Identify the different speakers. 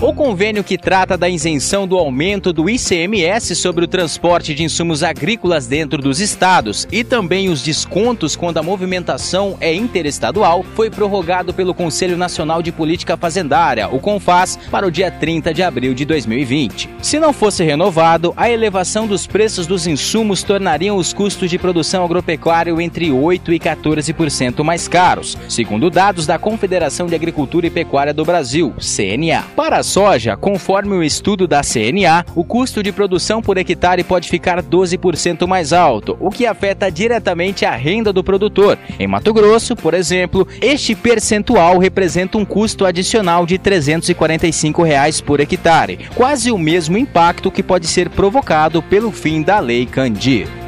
Speaker 1: O convênio que trata da isenção do aumento do ICMS sobre o transporte de insumos agrícolas dentro dos estados e também os descontos quando a movimentação é interestadual foi prorrogado pelo Conselho Nacional de Política Fazendária, o CONFAS, para o dia 30 de abril de 2020. Se não fosse renovado, a elevação dos preços dos insumos tornariam os custos de produção agropecuária entre 8 e 14% mais caros, segundo dados da Confederação de Agricultura e Pecuária do Brasil, CNA. Para soja, conforme o estudo da CNA, o custo de produção por hectare pode ficar 12% mais alto, o que afeta diretamente a renda do produtor. Em Mato Grosso, por exemplo, este percentual representa um custo adicional de 345 reais por hectare, quase o mesmo impacto que pode ser provocado pelo fim da Lei Candir.